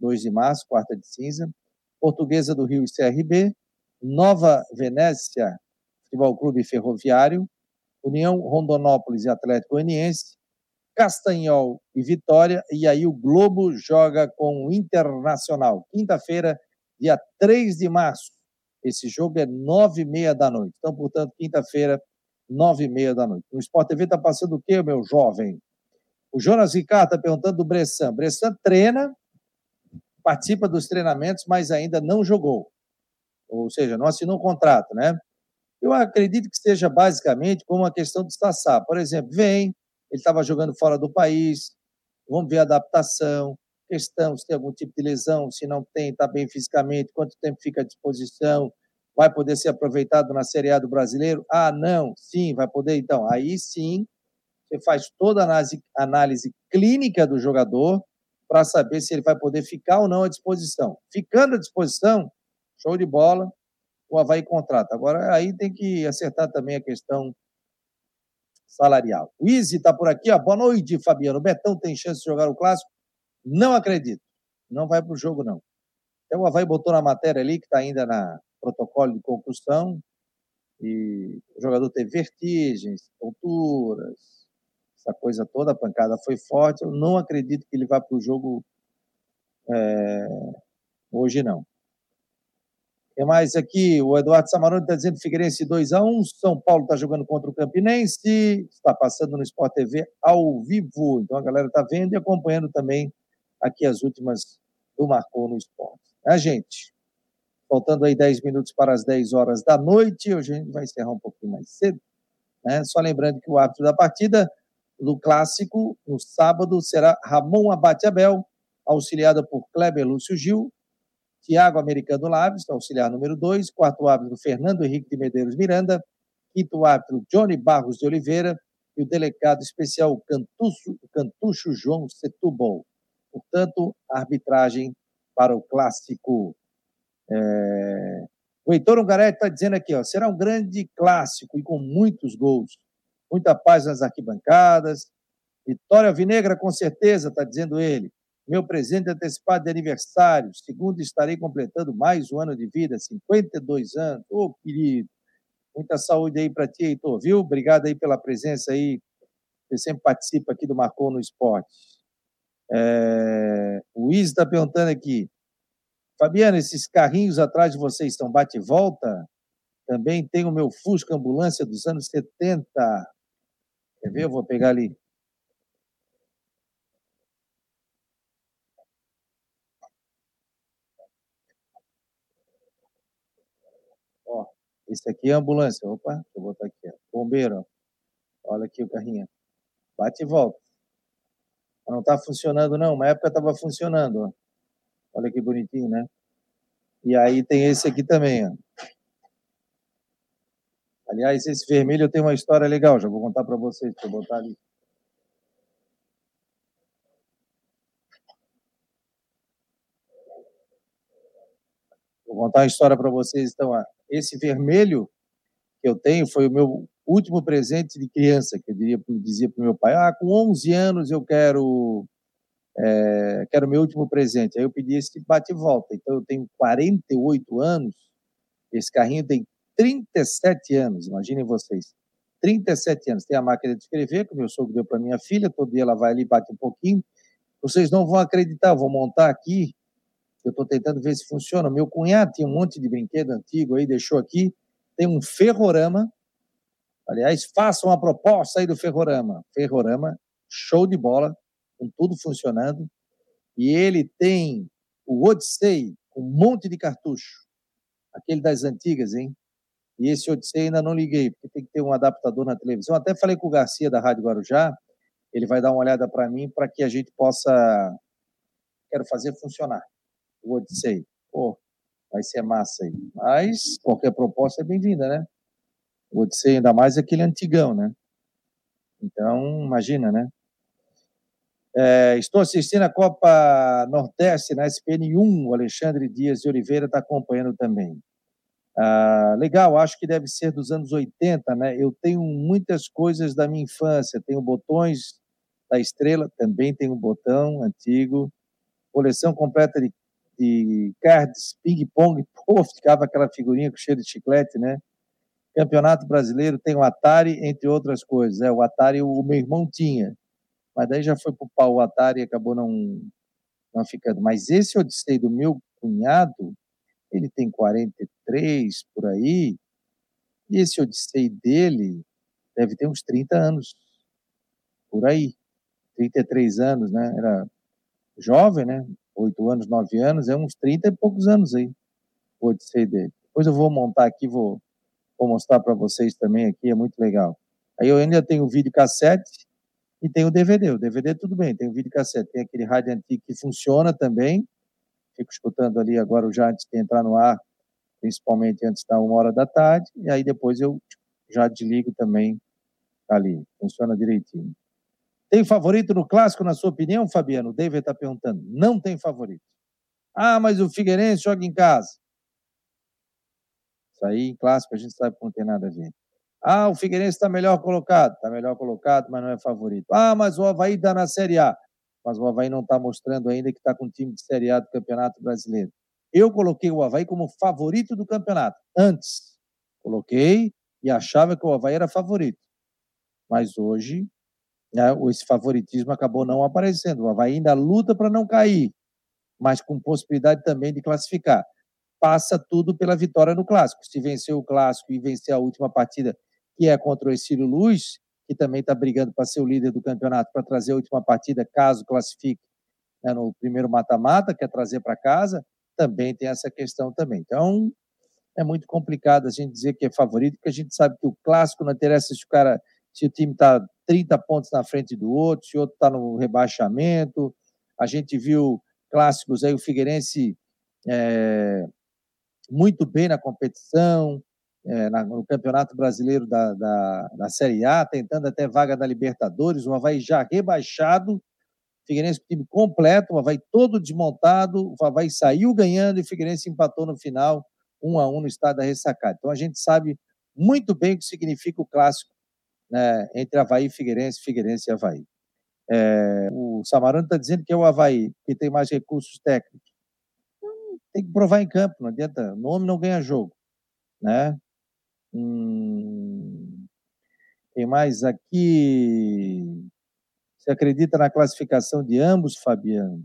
2 de março, quarta de cinza, Portuguesa do Rio e CRB, Nova Venécia, Futebol Clube Ferroviário, União Rondonópolis e Atlético Goianiense, Castanhol e Vitória, e aí o Globo joga com o Internacional. Quinta-feira, dia 3 de março. Esse jogo é nove e meia da noite. Então, portanto, quinta-feira, nove e meia da noite. No Sport TV está passando o quê, meu jovem? O Jonas Ricardo está perguntando do Bressan. Bressan treina, participa dos treinamentos, mas ainda não jogou. Ou seja, não assinou um contrato, né? Eu acredito que seja basicamente como uma questão de Sassá. Por exemplo, vem, ele estava jogando fora do país, vamos ver a adaptação, questão se tem algum tipo de lesão, se não tem, está bem fisicamente, quanto tempo fica à disposição, vai poder ser aproveitado na Série A do Brasileiro? Ah, não, sim, vai poder. Então, aí sim, você faz toda a análise, análise clínica do jogador para saber se ele vai poder ficar ou não à disposição. Ficando à disposição, show de bola, o Havaí contrata. Agora, aí tem que acertar também a questão salarial. O Izzy está por aqui, ó. boa noite, Fabiano. O Betão tem chance de jogar o Clássico? Não acredito. Não vai para o jogo, não. Então, o Havaí botou na matéria ali, que está ainda na protocolo de concussão, e o jogador teve vertigens, tonturas, essa coisa toda, a pancada foi forte. Eu não acredito que ele vá para o jogo é, hoje, não. Tem mais aqui, o Eduardo Samarone está dizendo Figueirense 2 a 1 São Paulo está jogando contra o Campinense, está passando no Sport TV ao vivo. Então a galera está vendo e acompanhando também aqui as últimas do Marcou no Esporte. A gente, faltando aí 10 minutos para as 10 horas da noite, hoje a gente vai encerrar um pouquinho mais cedo. Né? Só lembrando que o árbitro da partida do Clássico, no sábado, será Ramon Abate Abel, auxiliada por Kleber Lúcio Gil, Tiago Americano Laves, auxiliar número 2, quarto árbitro Fernando Henrique de Medeiros Miranda, quinto árbitro Johnny Barros de Oliveira e o delegado especial Cantucho, Cantucho João Setúbal. Portanto, arbitragem para o clássico. É... O Heitor Ungaretti está dizendo aqui, ó, será um grande clássico e com muitos gols. Muita paz nas arquibancadas. Vitória Vinegra, com certeza, está dizendo ele meu presente antecipado de aniversário. Segundo, estarei completando mais um ano de vida, 52 anos. Ô, oh, querido, muita saúde aí para ti, Heitor, viu? Obrigado aí pela presença aí. Você sempre participa aqui do Marcou no Esporte. É, o Izzy está perguntando aqui. Fabiana, esses carrinhos atrás de vocês estão bate e volta? Também tem o meu Fusca Ambulância dos anos 70. Quer ver? Eu vou pegar ali. Ó, esse aqui é ambulância. Opa, deixa eu botar aqui. Ó. Bombeiro. Ó. Olha aqui o carrinho. Bate e volta. Não está funcionando, não. Uma época estava funcionando. Ó. Olha que bonitinho, né? E aí tem esse aqui também, ó. Aliás, esse vermelho tem uma história legal, já vou contar para vocês, eu botar ali. Vou contar uma história para vocês. Então, esse vermelho que eu tenho foi o meu último presente de criança, que eu diria, dizia para o meu pai, ah, com 11 anos eu quero é, quero meu último presente. Aí eu pedi esse bate e volta. Então eu tenho 48 anos, esse carrinho tem 37 anos, imaginem vocês. 37 anos. Tem a máquina de escrever, que o meu sogro deu para minha filha, todo dia ela vai ali, bate um pouquinho. Vocês não vão acreditar, vou montar aqui. Eu estou tentando ver se funciona. Meu cunhado tinha um monte de brinquedo antigo aí, deixou aqui. Tem um ferrorama. Aliás, façam uma proposta aí do ferrorama. Ferrorama, show de bola, com tudo funcionando. E ele tem o Odyssey, um monte de cartucho. Aquele das antigas, hein? E esse Odyssey ainda não liguei, porque tem que ter um adaptador na televisão. Até falei com o Garcia da Rádio Guarujá, ele vai dar uma olhada para mim para que a gente possa. Quero fazer funcionar o Odyssey. Pô, vai ser massa aí. Mas qualquer proposta é bem-vinda, né? O Odyssey, ainda mais aquele antigão, né? Então, imagina, né? É, estou assistindo a Copa Nordeste na SPN1. O Alexandre Dias de Oliveira está acompanhando também. Ah, legal, acho que deve ser dos anos 80, né? Eu tenho muitas coisas da minha infância. Tenho botões da estrela, também tenho um botão antigo. Coleção completa de, de cards, ping-pong. Ficava aquela figurinha com cheiro de chiclete, né? Campeonato Brasileiro, tem o Atari, entre outras coisas. É, o Atari o meu irmão tinha, mas daí já foi para o pau o Atari e acabou não, não ficando. Mas esse Odissei do meu cunhado, ele tem 43 por aí, e esse Odissei dele deve ter uns 30 anos, por aí. 33 anos, né? Era jovem, né? 8 anos, 9 anos, é uns 30 e poucos anos aí, o Odissei dele. Depois eu vou montar aqui, vou, vou mostrar para vocês também aqui, é muito legal. Aí eu ainda tenho o vídeo cassete e tem o DVD. O DVD tudo bem, tem o vídeo cassete, tem aquele rádio antigo que funciona também, fico escutando ali agora já antes de entrar no ar, principalmente antes da uma hora da tarde, e aí depois eu já desligo também ali, funciona direitinho. Tem favorito no clássico, na sua opinião, Fabiano? O David está perguntando. Não tem favorito. Ah, mas o Figueirense joga em casa. Isso aí, em clássico, a gente sabe que não tem nada a ver. Ah, o Figueirense está melhor colocado. Está melhor colocado, mas não é favorito. Ah, mas o Havaí está na Série A mas o Havaí não está mostrando ainda que está com time de Série A do Campeonato Brasileiro. Eu coloquei o Havaí como favorito do campeonato, antes. Coloquei e achava que o Havaí era favorito. Mas hoje, né, esse favoritismo acabou não aparecendo. O Havaí ainda luta para não cair, mas com possibilidade também de classificar. Passa tudo pela vitória no Clássico. Se vencer o Clássico e vencer a última partida, que é contra o Exílio Luz, que também está brigando para ser o líder do campeonato, para trazer a última partida, caso classifique né, no primeiro mata-mata, quer trazer para casa, também tem essa questão também. Então, é muito complicado a gente dizer que é favorito, porque a gente sabe que o clássico não interessa se o cara, se o time está 30 pontos na frente do outro, se o outro está no rebaixamento. A gente viu clássicos aí, o Figueirense é, muito bem na competição, é, na, no Campeonato Brasileiro da, da, da, Série A, tentando até vaga da Libertadores, o Havaí já rebaixado, Figueirense time completo, o Havaí todo desmontado, o Havaí saiu ganhando e o Figueirense empatou no final, um a um no estado da ressacada. Então a gente sabe muito bem o que significa o clássico né, entre Havaí e Figueirense, Figueirense e Havaí. É, o Samarano está dizendo que é o Havaí, que tem mais recursos técnicos. Então, tem que provar em campo, não adianta, nome não ganha jogo. Né? Hum, tem mais aqui. Você acredita na classificação de ambos, Fabiano?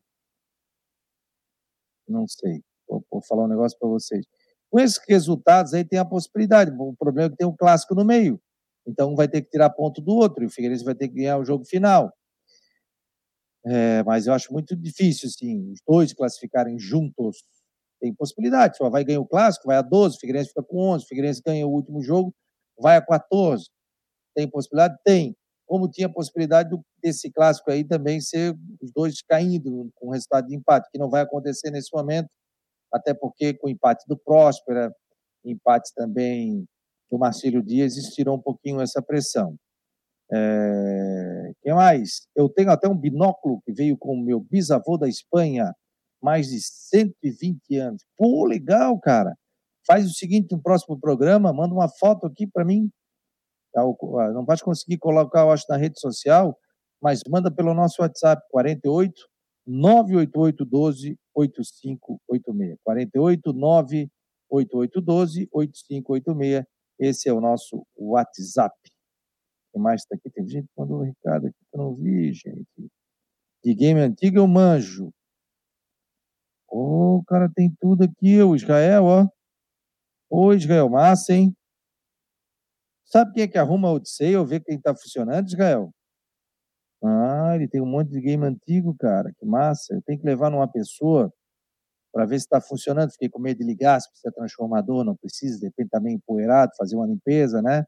Não sei. Vou, vou falar um negócio para vocês. Com esses resultados aí tem a possibilidade. O problema é que tem um clássico no meio. Então um vai ter que tirar ponto do outro e o Figueirense vai ter que ganhar o jogo final. É, mas eu acho muito difícil, sim, os dois classificarem juntos. Tem possibilidade. Só vai ganhar o clássico, vai a 12, o Figueirense fica com 11, o Figueirense ganha o último jogo, vai a 14. Tem possibilidade? Tem. Como tinha possibilidade desse clássico aí também ser os dois caindo com resultado de empate, que não vai acontecer nesse momento, até porque com o empate do Próspera, empate também do Marcílio Dias, isso tirou um pouquinho essa pressão. É... Quem mais? Eu tenho até um binóculo que veio com o meu bisavô da Espanha, mais de 120 anos. Pô, legal, cara. Faz o seguinte no próximo programa, manda uma foto aqui para mim. Ah, não pode conseguir colocar, eu acho, na rede social, mas manda pelo nosso WhatsApp, 48 988 12 8586. 48 98812 8586. Esse é o nosso WhatsApp. Quem mais está aqui? Tem gente que mandou um recado aqui que eu não vi, gente. De game antigo eu manjo. Ô, oh, cara, tem tudo aqui, o Israel, ó. Ô, Israel, massa, hein? Sabe quem é que arruma a Odisseia ou vê quem está funcionando, Israel? Ah, ele tem um monte de game antigo, cara. Que massa. Eu tenho que levar numa pessoa para ver se está funcionando. Fiquei com medo de ligar, se precisa transformador, não precisa, de repente está meio empoeirado, fazer uma limpeza, né?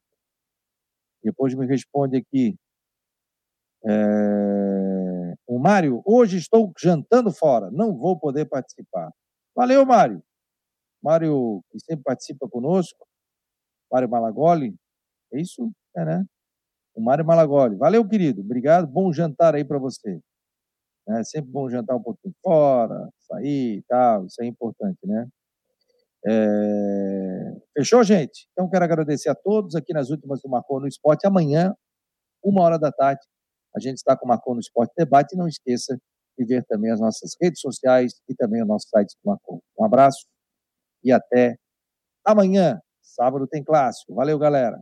Depois me responde aqui. É... O Mário, hoje estou jantando fora, não vou poder participar. Valeu, Mário. Mário, que sempre participa conosco. Mário Malagoli. É isso? É, né? O Mário Malagoli. Valeu, querido. Obrigado. Bom jantar aí para você. É sempre bom jantar um pouquinho fora, sair e tal, isso é importante, né? É... Fechou, gente? Então, quero agradecer a todos aqui nas últimas do Marcou no Esporte. Amanhã, uma hora da tarde, a gente está com o Marcou no Esporte Debate. E não esqueça de ver também as nossas redes sociais e também o nosso site do Marcou. Um abraço e até amanhã. Sábado tem clássico. Valeu, galera.